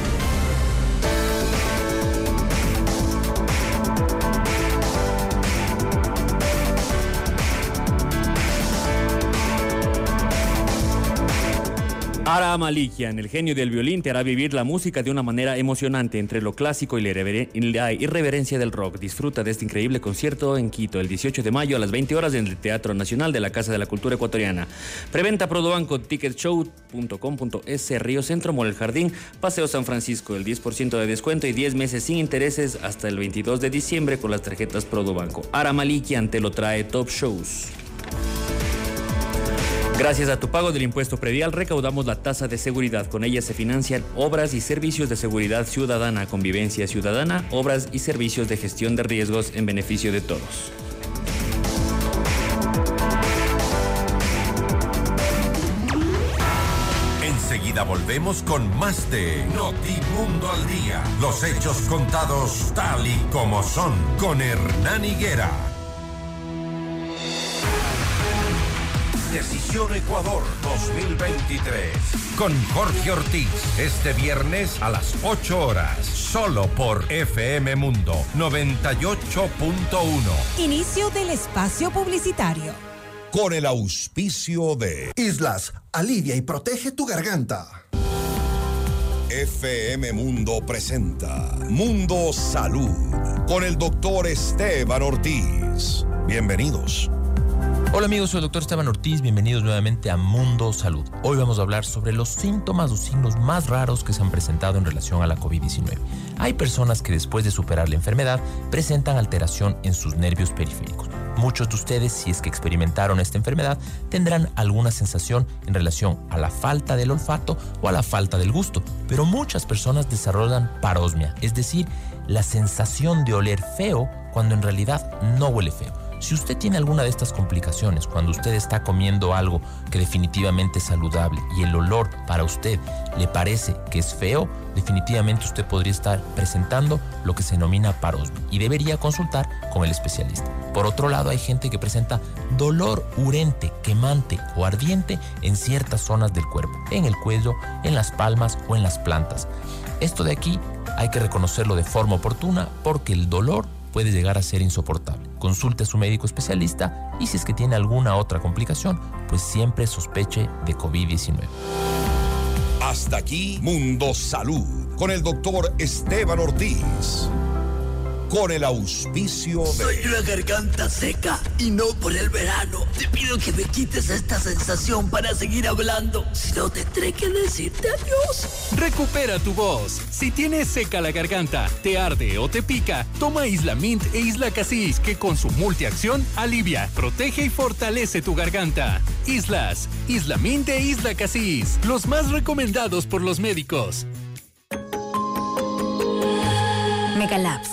Ara Malikian, el genio del violín, te hará vivir la música de una manera emocionante entre lo clásico y la, irreverencia del rock. Disfruta de este increíble concierto en Quito el 18 de mayo a las 20 horas en el Teatro Nacional de la Casa de la Cultura Ecuatoriana. Preventa Prodobanco Ticketshow.com.es Río Centro, Mall El Jardín, Paseo San Francisco, el 10% de descuento y 10 meses sin intereses hasta el 22 de diciembre con las tarjetas Prodobanco. Ara Malikian te lo trae Top Shows. Gracias a tu pago del impuesto predial recaudamos la tasa de seguridad. Con ella se financian obras y servicios de seguridad ciudadana, convivencia ciudadana, obras y servicios de gestión de riesgos en beneficio de todos. Enseguida volvemos con más de Notimundo al día. Los hechos contados tal y como son con Hernán Higuera. Decisión Ecuador 2023 con Jorge Ortiz este viernes a las 8 horas solo por FM Mundo 98.1. Inicio del espacio publicitario. Con el auspicio de Islas, alivia y protege tu garganta. FM Mundo presenta Mundo Salud con el doctor Esteban Ortiz. Bienvenidos. Hola amigos, soy el doctor Esteban Ortiz, bienvenidos nuevamente a Mundo Salud. Hoy vamos a hablar sobre los síntomas o signos más raros que se han presentado en relación a la COVID-19. Hay personas que después de superar la enfermedad presentan alteración en sus nervios periféricos. Muchos de ustedes, si es que experimentaron esta enfermedad, tendrán alguna sensación en relación a la falta del olfato o a la falta del gusto, pero muchas personas desarrollan parosmia, es decir, la sensación de oler feo cuando en realidad no huele feo. Si usted tiene alguna de estas complicaciones, cuando usted está comiendo algo que definitivamente es saludable y el olor para usted le parece que es feo, definitivamente usted podría estar presentando lo que se denomina parosmia y debería consultar con el especialista. Por otro lado, hay gente que presenta dolor urente, quemante o ardiente en ciertas zonas del cuerpo, en el cuello, en las palmas o en las plantas. Esto de aquí hay que reconocerlo de forma oportuna porque el dolor puede llegar a ser insoportable. Consulte a su médico especialista y si es que tiene alguna otra complicación, pues siempre sospeche de COVID-19. Hasta aquí Mundo Salud con el doctor Esteban Ortiz. Con el auspicio de... Soy una garganta seca y no por el verano. Te pido que me quites esta sensación para seguir hablando. Si no, tendré que decirte adiós. Recupera tu voz. Si tienes seca la garganta, te arde o te pica, toma Isla Mint e Isla Casis, que con su multiacción alivia, protege y fortalece tu garganta. Islas, Isla Mint e Isla Casis, los más recomendados por los médicos. Megalabs.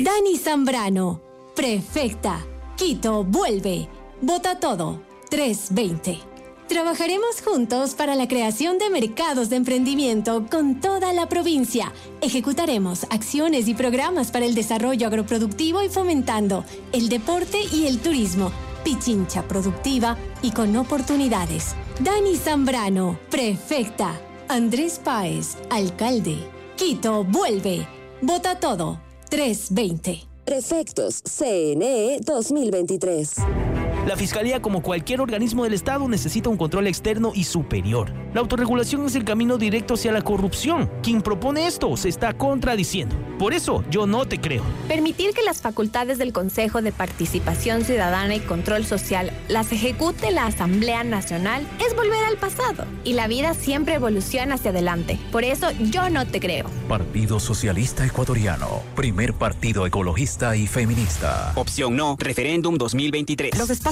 Dani Zambrano, prefecta. Quito, vuelve. Vota todo. 320. Trabajaremos juntos para la creación de mercados de emprendimiento con toda la provincia. Ejecutaremos acciones y programas para el desarrollo agroproductivo y fomentando el deporte y el turismo. Pichincha productiva y con oportunidades. Dani Zambrano, prefecta. Andrés Páez, alcalde. Quito, vuelve. Vota todo. 320. Prefectos CNE 2023. La Fiscalía, como cualquier organismo del Estado, necesita un control externo y superior. La autorregulación es el camino directo hacia la corrupción. Quien propone esto se está contradiciendo. Por eso, yo no te creo. Permitir que las facultades del Consejo de Participación Ciudadana y Control Social las ejecute la Asamblea Nacional es volver al pasado. Y la vida siempre evoluciona hacia adelante. Por eso, yo no te creo. Partido Socialista Ecuatoriano. Primer partido ecologista y feminista. Opción no, referéndum 2023. Los espacios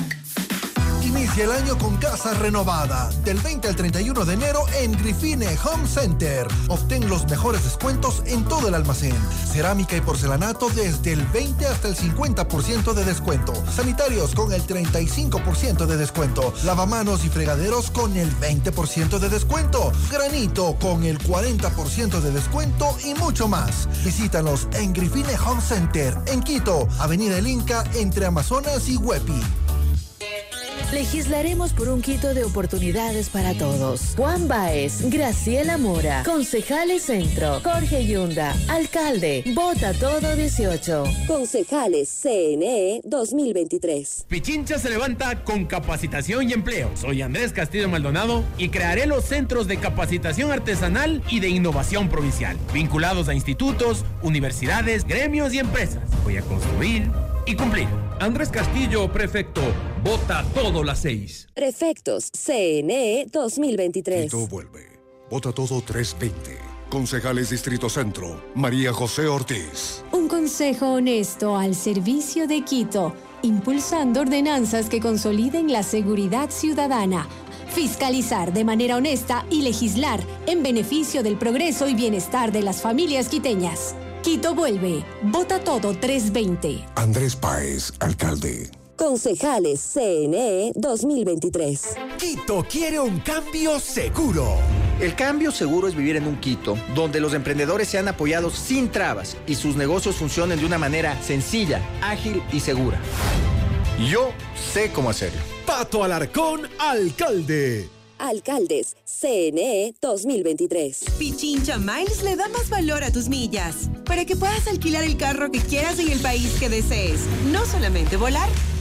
Inicia el año con casa renovada. Del 20 al 31 de enero en Grifine Home Center. Obtén los mejores descuentos en todo el almacén. Cerámica y porcelanato desde el 20 hasta el 50% de descuento. Sanitarios con el 35% de descuento. Lavamanos y fregaderos con el 20% de descuento. Granito con el 40% de descuento y mucho más. Visítanos en Grifine Home Center en Quito, Avenida El Inca entre Amazonas y Huepi. Legislaremos por un Quito de oportunidades para todos. Juan Baez, Graciela Mora, Concejales Centro, Jorge Yunda, Alcalde, Vota Todo 18. Concejales CNE 2023. Pichincha se levanta con capacitación y empleo. Soy Andrés Castillo Maldonado y crearé los centros de capacitación artesanal y de innovación provincial, vinculados a institutos, universidades, gremios y empresas. Voy a construir y cumplir. Andrés Castillo, prefecto. Vota todo las seis. Prefectos CNE 2023. Quito vuelve. Vota todo 320. Concejales Distrito Centro. María José Ortiz. Un consejo honesto al servicio de Quito, impulsando ordenanzas que consoliden la seguridad ciudadana, fiscalizar de manera honesta y legislar en beneficio del progreso y bienestar de las familias quiteñas. Quito vuelve. Vota todo 320. Andrés Páez, alcalde. Concejales CNE 2023. Quito quiere un cambio seguro. El cambio seguro es vivir en un Quito donde los emprendedores sean apoyados sin trabas y sus negocios funcionen de una manera sencilla, ágil y segura. Yo sé cómo hacerlo. Pato Alarcón, alcalde. Alcaldes CNE 2023. Pichincha Miles le da más valor a tus millas para que puedas alquilar el carro que quieras en el país que desees. No solamente volar,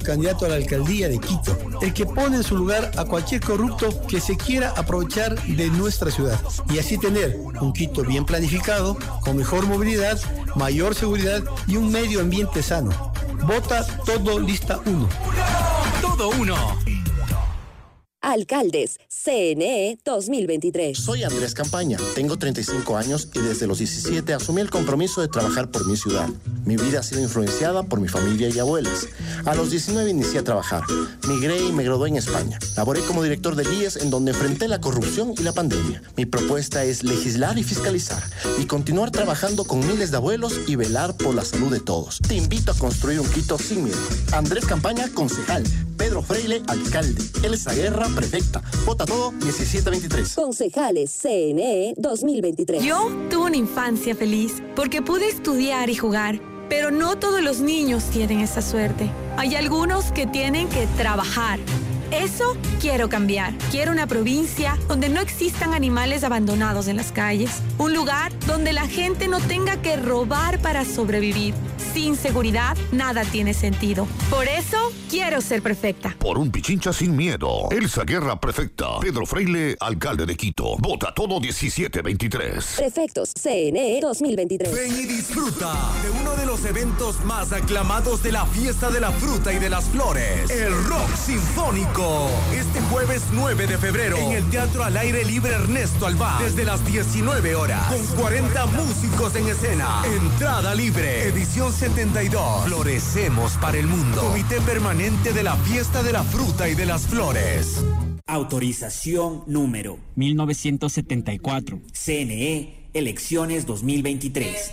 candidato a la alcaldía de Quito. El que pone en su lugar a cualquier corrupto que se quiera aprovechar de nuestra ciudad. Y así tener un Quito bien planificado, con mejor movilidad, mayor seguridad y un medio ambiente sano. Vota todo lista 1. Todo uno. Alcaldes, CNE 2023. Soy Andrés Campaña, tengo 35 años y desde los 17 asumí el compromiso de trabajar por mi ciudad. Mi vida ha sido influenciada por mi familia y abuelas. A los 19 inicié a trabajar. Migré y me gradué en España. Laboré como director de IES en donde enfrenté la corrupción y la pandemia. Mi propuesta es legislar y fiscalizar y continuar trabajando con miles de abuelos y velar por la salud de todos. Te invito a construir un Quito sin. Andrés Campaña, concejal. Pedro Freile, alcalde. Elsa Guerra, prefecta. Vota todo 1723. Concejales CNE 2023. Yo tuve una infancia feliz porque pude estudiar y jugar, pero no todos los niños tienen esa suerte. Hay algunos que tienen que trabajar. Eso quiero cambiar. Quiero una provincia donde no existan animales abandonados en las calles. Un lugar donde la gente no tenga que robar para sobrevivir. Sin seguridad, nada tiene sentido. Por eso, quiero ser perfecta. Por un Pichincha sin miedo. Elsa Guerra, prefecta. Pedro Freile, alcalde de Quito. Vota todo 1723. Prefectos CNE 2023. Ven y disfruta de uno de los eventos más aclamados de la fiesta de la fruta y de las flores, el Rock Sinfónico. Este jueves 9 de febrero en el Teatro al Aire Libre Ernesto Alba, desde las 19 horas, con 40 músicos en escena. Entrada libre, edición 72. Florecemos para el mundo. Comité Permanente de la Fiesta de la Fruta y de las Flores. Autorización número 1974. CNE, elecciones 2023.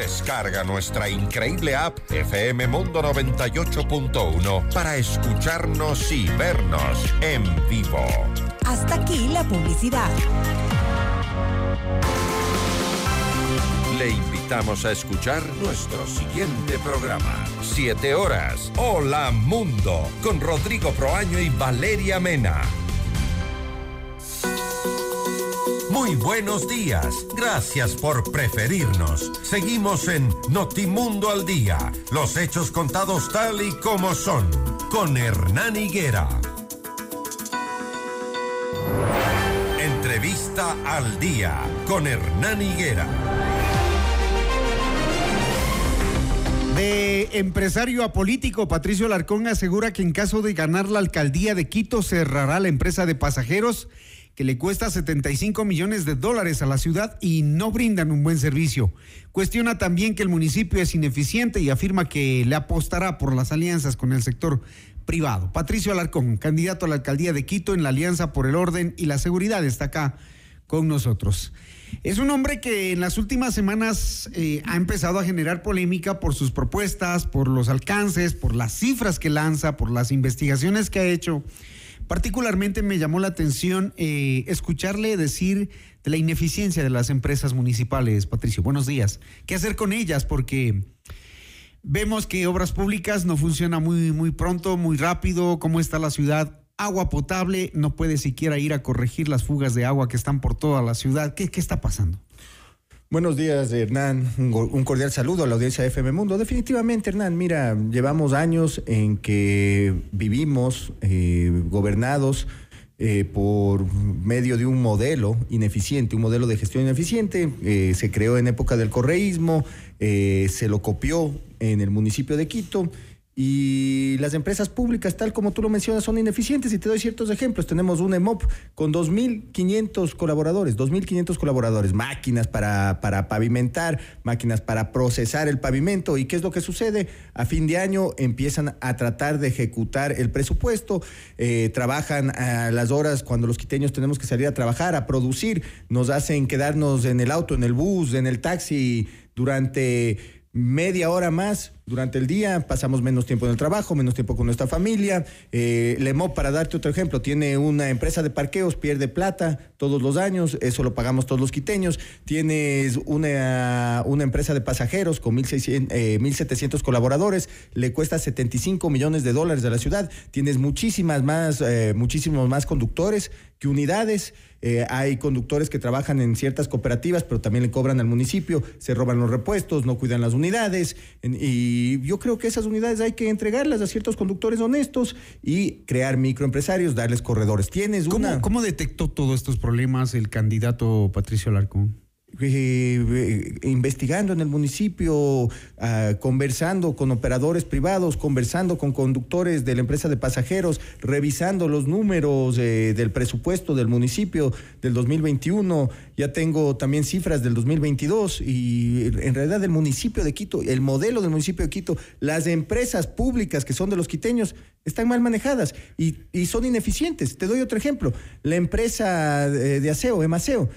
Descarga nuestra increíble app FM Mundo 98.1 para escucharnos y vernos en vivo. Hasta aquí la publicidad. Le invitamos a escuchar nuestro siguiente programa. Siete horas. Hola Mundo. Con Rodrigo Proaño y Valeria Mena. Muy buenos días. Gracias por preferirnos. Seguimos en Notimundo al Día. Los hechos contados tal y como son. Con Hernán Higuera. Entrevista al Día. Con Hernán Higuera. De empresario a político, Patricio Alarcón asegura que en caso de ganar la alcaldía de Quito cerrará la empresa de pasajeros que le cuesta 75 millones de dólares a la ciudad y no brindan un buen servicio. Cuestiona también que el municipio es ineficiente y afirma que le apostará por las alianzas con el sector privado. Patricio Alarcón, candidato a la alcaldía de Quito en la Alianza por el Orden y la Seguridad, está acá con nosotros. Es un hombre que en las últimas semanas eh, ha empezado a generar polémica por sus propuestas, por los alcances, por las cifras que lanza, por las investigaciones que ha hecho Particularmente me llamó la atención eh, escucharle decir de la ineficiencia de las empresas municipales. Patricio, buenos días. ¿Qué hacer con ellas? Porque vemos que obras públicas no funciona muy, muy pronto, muy rápido. ¿Cómo está la ciudad? Agua potable, no puede siquiera ir a corregir las fugas de agua que están por toda la ciudad. ¿Qué, qué está pasando? Buenos días, Hernán. Un cordial saludo a la audiencia de FM Mundo. Definitivamente, Hernán, mira, llevamos años en que vivimos eh, gobernados eh, por medio de un modelo ineficiente, un modelo de gestión ineficiente. Eh, se creó en época del correísmo, se lo copió en el municipio de Quito y las empresas públicas, tal como tú lo mencionas, son ineficientes. Y te doy ciertos ejemplos. Tenemos un EMOP con 2.500 colaboradores, 2.500 colaboradores, máquinas para, para pavimentar, máquinas para procesar el pavimento. ¿Y qué es lo que sucede? A fin de año empiezan a tratar de ejecutar el presupuesto, eh, trabajan a las horas cuando los quiteños tenemos que salir a trabajar, a producir, nos hacen quedarnos en el auto, en el bus, en el taxi durante media hora más durante el día, pasamos menos tiempo en el trabajo, menos tiempo con nuestra familia. Eh, Lemo, para darte otro ejemplo, tiene una empresa de parqueos, pierde plata todos los años, eso lo pagamos todos los quiteños. Tienes una, una empresa de pasajeros con 1.600, eh, 1.700 colaboradores, le cuesta 75 millones de dólares a la ciudad. Tienes muchísimas más, eh, muchísimos más conductores que unidades. Eh, hay conductores que trabajan en ciertas cooperativas, pero también le cobran al municipio, se roban los repuestos, no cuidan las unidades. y yo creo que esas unidades hay que entregarlas a ciertos conductores honestos y crear microempresarios, darles corredores. Tienes una. ¿Cómo detectó todos estos problemas el candidato Patricio Alarcón? Eh, eh, investigando en el municipio, ah, conversando con operadores privados, conversando con conductores de la empresa de pasajeros, revisando los números eh, del presupuesto del municipio del 2021. Ya tengo también cifras del 2022 y en realidad el municipio de Quito, el modelo del municipio de Quito, las empresas públicas que son de los quiteños están mal manejadas y, y son ineficientes. Te doy otro ejemplo. La empresa de aseo, Emaseo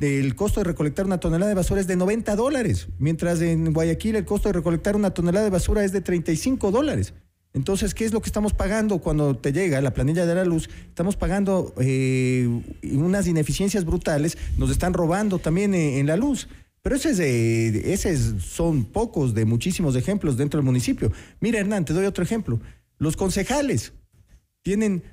el costo de recolectar una tonelada de basura es de 90 dólares, mientras en Guayaquil el costo de recolectar una tonelada de basura es de 35 dólares. Entonces, ¿qué es lo que estamos pagando cuando te llega la planilla de la luz? Estamos pagando eh, unas ineficiencias brutales, nos están robando también eh, en la luz. Pero ese, ese son pocos de muchísimos ejemplos dentro del municipio. Mira, Hernán, te doy otro ejemplo. Los concejales tienen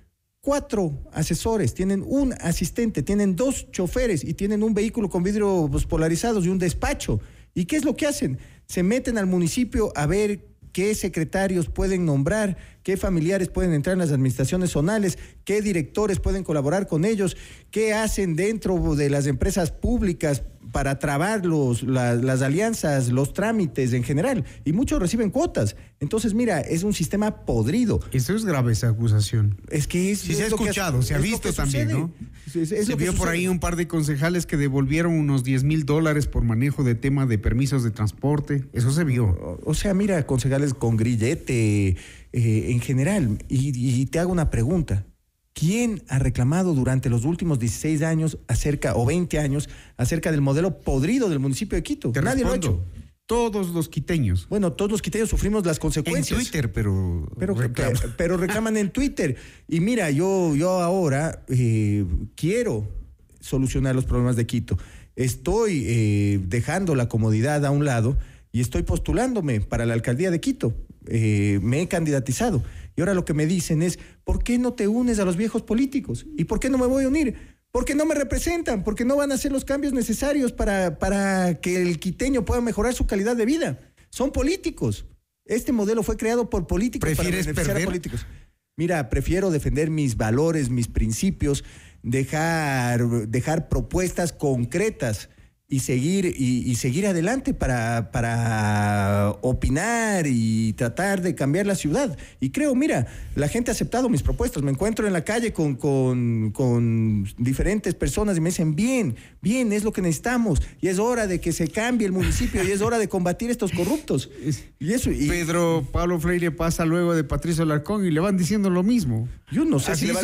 cuatro asesores, tienen un asistente, tienen dos choferes y tienen un vehículo con vidrios pues, polarizados y un despacho. ¿Y qué es lo que hacen? Se meten al municipio a ver qué secretarios pueden nombrar, qué familiares pueden entrar en las administraciones zonales, qué directores pueden colaborar con ellos, qué hacen dentro de las empresas públicas para trabar los, las alianzas, los trámites en general. Y muchos reciben cuotas. Entonces, mira, es un sistema podrido. Eso es grave esa acusación. Es que es. Sí, se ha escuchado, se ha visto también, ¿no? se vio por ahí un par de concejales que devolvieron unos 10 mil dólares por manejo de tema de permisos de transporte. Eso se vio. O, sea, mira, concejales con grillete eh, en general. y te hago una pregunta. ¿Quién ha reclamado durante los últimos 16 años acerca, o 20 años, acerca del modelo podrido del municipio de Quito? Nadie lo ha hecho. Todos los quiteños. Bueno, todos los quiteños sufrimos las consecuencias. En Twitter, pero. Pero reclaman, pero reclaman en Twitter. Y mira, yo, yo ahora eh, quiero solucionar los problemas de Quito. Estoy eh, dejando la comodidad a un lado y estoy postulándome para la alcaldía de Quito. Eh, me he candidatizado. Y ahora lo que me dicen es, ¿por qué no te unes a los viejos políticos? ¿Y por qué no me voy a unir? Porque no me representan, porque no van a hacer los cambios necesarios para, para que el quiteño pueda mejorar su calidad de vida. Son políticos. Este modelo fue creado por políticos ¿Prefieres para perder? políticos. Mira, prefiero defender mis valores, mis principios, dejar, dejar propuestas concretas y seguir, y, seguir adelante para, para opinar y tratar de cambiar la ciudad. Y creo, mira, la gente ha aceptado mis propuestas. Me encuentro en la calle con, con, con diferentes personas y me dicen, bien, bien, es lo que necesitamos. Y es hora de que se cambie el municipio y es hora de combatir estos corruptos. Y eso, y, Pedro Pablo Freire pasa luego de Patricio Larcón y le van diciendo lo mismo. Yo no sé, si le, van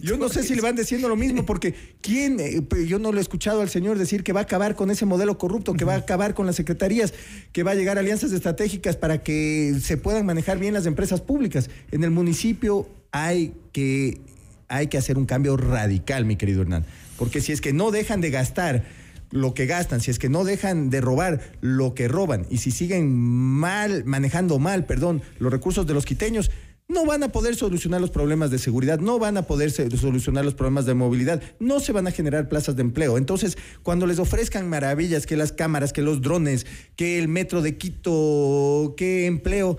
yo no sé si le van diciendo lo mismo porque ¿quién? Eh, yo no lo he escuchado al señor decir que va a acabar con ese modelo corrupto, que va a acabar con las secretarías, que va a llegar a alianzas estratégicas para que se puedan manejar bien las empresas públicas. En el municipio hay que hay que hacer un cambio radical, mi querido Hernán. Porque si es que no dejan de gastar lo que gastan, si es que no dejan de robar lo que roban y si siguen mal, manejando mal, perdón, los recursos de los quiteños, no van a poder solucionar los problemas de seguridad, no van a poder solucionar los problemas de movilidad, no se van a generar plazas de empleo. Entonces, cuando les ofrezcan maravillas, que las cámaras, que los drones, que el metro de Quito, que empleo,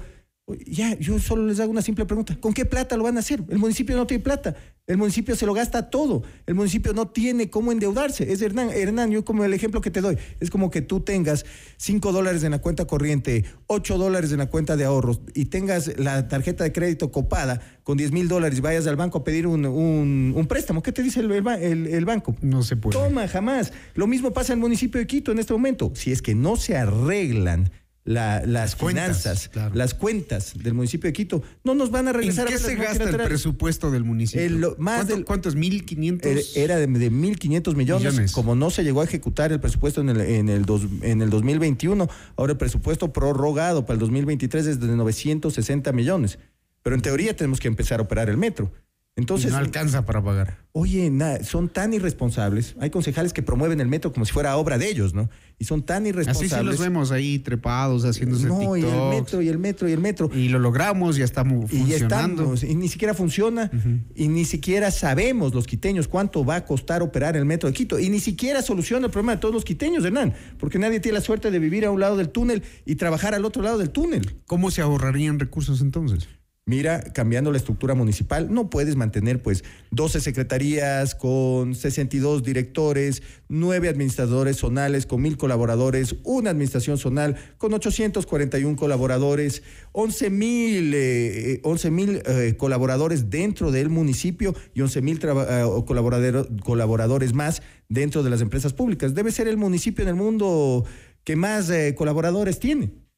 ya, yo solo les hago una simple pregunta. ¿Con qué plata lo van a hacer? El municipio no tiene plata. El municipio se lo gasta todo. El municipio no tiene cómo endeudarse. Es Hernán, Hernán, yo como el ejemplo que te doy, es como que tú tengas 5 dólares en la cuenta corriente, 8 dólares en la cuenta de ahorros y tengas la tarjeta de crédito copada con 10 mil dólares y vayas al banco a pedir un, un, préstamo. ¿Qué te dice el, el, banco? No se puede. Toma, jamás. Lo mismo pasa en el municipio de Quito en este momento. Si es que no se arreglan las, finanzas, las cuentas del municipio de Quito, no nos van a regresar ¿En qué se gasta el presupuesto del municipio? más ¿Cuánto, ¿Cuántos? ¿1.500? Era de, de 1.500 millones, Como no se llegó a ejecutar el presupuesto en el, en, el dos, en el 2021, ahora el presupuesto prorrogado para el 2023 es de 960 millones. Pero en teoría tenemos que empezar a operar el metro. Entonces, no alcanza para pagar. Oye, son tan irresponsables. Hay concejales que promueven el metro como si fuera obra de ellos, ¿no? Y son tan irresponsables. Así sí los vemos ahí trepados, haciéndose No, y el metro, y el metro, y el metro. Y lo logramos, ya estamos funcionando. Y ya estamos, y ni siquiera funciona, y ni siquiera sabemos los quiteños cuánto va a costar operar el metro de Quito. Y ni siquiera soluciona el problema de todos los quiteños, Hernán, porque nadie tiene la suerte de vivir a un lado del túnel y trabajar al otro lado del túnel. ¿Cómo se ahorrarían recursos entonces? Mira, cambiando la estructura municipal, no puedes mantener pues 12 secretarías con 62 directores, 9 administradores zonales con 1000 colaboradores, una administración zonal con 841 colaboradores, 11 mil eh, eh, colaboradores dentro del municipio y 11 mil eh, colaboradores más dentro de las empresas públicas. Debe ser el municipio en el mundo que más colaboradores tiene.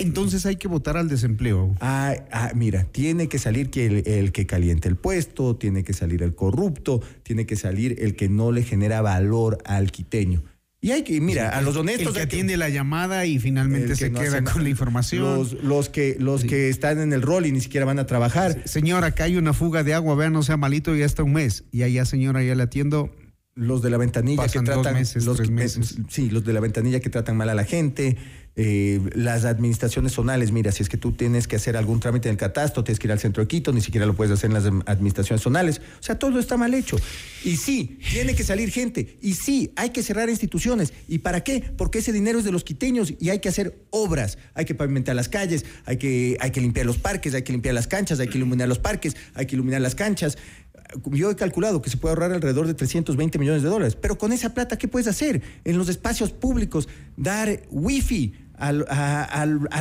Entonces hay que votar al desempleo. Ah, ah mira, tiene que salir que el, que caliente el puesto, tiene que salir el corrupto, tiene que salir el que no le genera valor al quiteño. Y hay que, mira, a los honestos. El que atiende la llamada y finalmente se queda con la información. Los, los que, los que están en el rol y ni siquiera van a trabajar. Señora, acá hay una fuga de agua, vean, no sea malito, ya está un mes. Y allá, señora, ya le atiendo. Los de la ventanilla que tratan. Meses, los, meses. Sí, los de la ventanilla que tratan mal a la gente eh, las administraciones zonales, mira, si es que tú tienes que hacer algún trámite en el catastro, tienes que ir al centro de Quito, ni siquiera lo puedes hacer en las administraciones zonales. O sea, todo está mal hecho. Y sí, tiene que salir gente. Y sí, hay que cerrar instituciones. ¿Y para qué? Porque ese dinero es de los quiteños y hay que hacer obras. Hay que pavimentar las calles, hay que, hay que limpiar los parques, hay que limpiar las canchas, hay que iluminar los parques, hay que iluminar las canchas yo he calculado que se puede ahorrar alrededor de 320 millones de dólares, pero con esa plata, ¿qué puedes hacer? En los espacios públicos, dar wifi, a,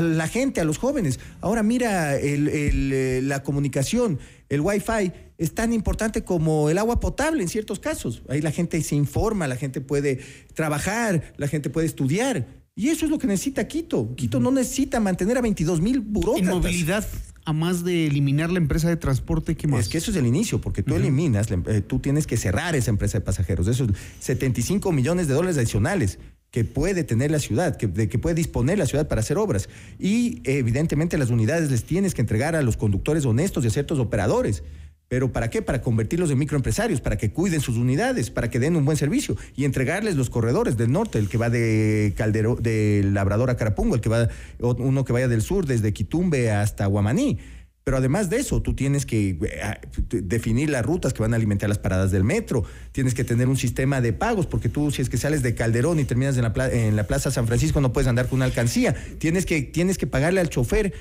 la gente, a los jóvenes. Ahora mira, eh, la comunicación, el Wi-Fi es tan importante como el agua potable en ciertos casos. Ahí la gente se informa, la gente puede trabajar, la gente puede estudiar. Y eso es lo que necesita Quito. Quito no necesita mantener a 22 mil burócratas. movilidad, a más de eliminar la empresa de transporte, ¿qué más? Es que eso es el inicio, porque tú eliminas, eh, tú tienes que cerrar esa empresa de pasajeros. Esos 75 millones de dólares adicionales que puede tener la ciudad, que, de que puede disponer la ciudad para hacer obras. Y evidentemente las unidades les tienes que entregar a los conductores honestos y a ciertos operadores. ¿Pero para qué? Para convertirlos en microempresarios, para que cuiden sus unidades, para que den un buen servicio y entregarles los corredores del norte, el que va de Caldero, de Labrador a Carapungo, el que va, uno que vaya del sur, desde Quitumbe hasta Guamaní. Pero además de eso, tú tienes que eh, definir las rutas que van a alimentar las paradas del metro, tienes que tener un sistema de pagos, porque tú si es que sales de Calderón y terminas en la, en la Plaza San Francisco no puedes andar con una alcancía, tienes que, tienes que pagarle al chofer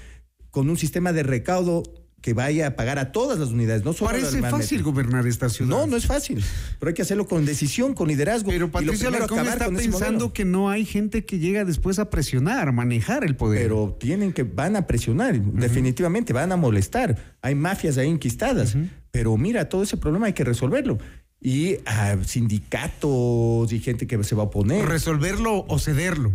con un sistema de recaudo que vaya a pagar a todas las unidades, no solo Parece fácil gobernar esta ciudad. No, no es fácil, pero hay que hacerlo con decisión, con liderazgo. Pero Patricia Alarcón está pensando que no hay gente que llega después a presionar, manejar el poder. Pero tienen que, van a presionar, definitivamente, van a molestar. Hay mafias ahí enquistadas. Pero mira, todo ese problema hay que resolverlo. Y ah, sindicatos y gente que se va a oponer. Resolverlo o cederlo.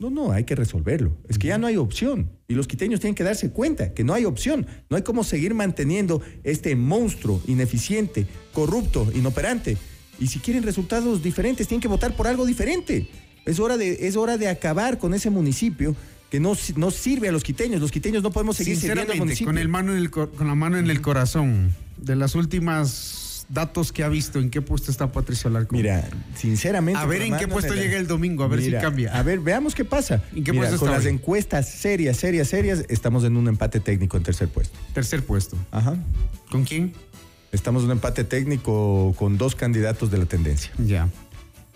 No, no, hay que resolverlo. Es que ya no hay opción. Y los quiteños tienen que darse cuenta que no hay opción. No hay cómo seguir manteniendo este monstruo ineficiente, corrupto, inoperante. Y si quieren resultados diferentes, tienen que votar por algo diferente. Es hora de, es hora de acabar con ese municipio que no, no sirve a los quiteños. Los quiteños no podemos seguir sirviendo al municipio. Con, el mano en el, con la mano en el corazón, de las últimas datos que ha visto, ¿en qué puesto está Patricio Alarcón? Mira, sinceramente. A ver en qué puesto llega el domingo, a ver si cambia. A ver, veamos qué pasa. ¿En qué Mira, puesto con está las hoy? encuestas serias, serias, serias, estamos en un empate técnico en tercer puesto. Tercer puesto. Ajá. ¿Con quién? Estamos en un empate técnico con dos candidatos de la tendencia. Ya.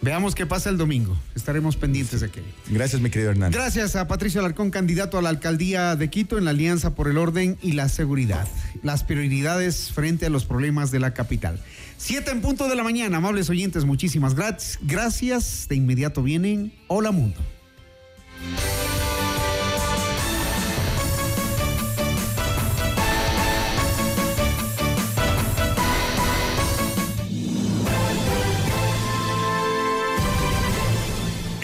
Veamos qué pasa el domingo. Estaremos pendientes de aquello. Gracias, mi querido Hernán. Gracias a Patricio Alarcón, candidato a la alcaldía de Quito en la Alianza por el Orden y la Seguridad. Las prioridades frente a los problemas de la capital. Siete en punto de la mañana, amables oyentes, muchísimas gracias. Gracias. De inmediato vienen Hola Mundo.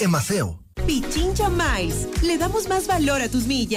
Emaceo. Pichincha Miles. Le damos más valor a tus millas.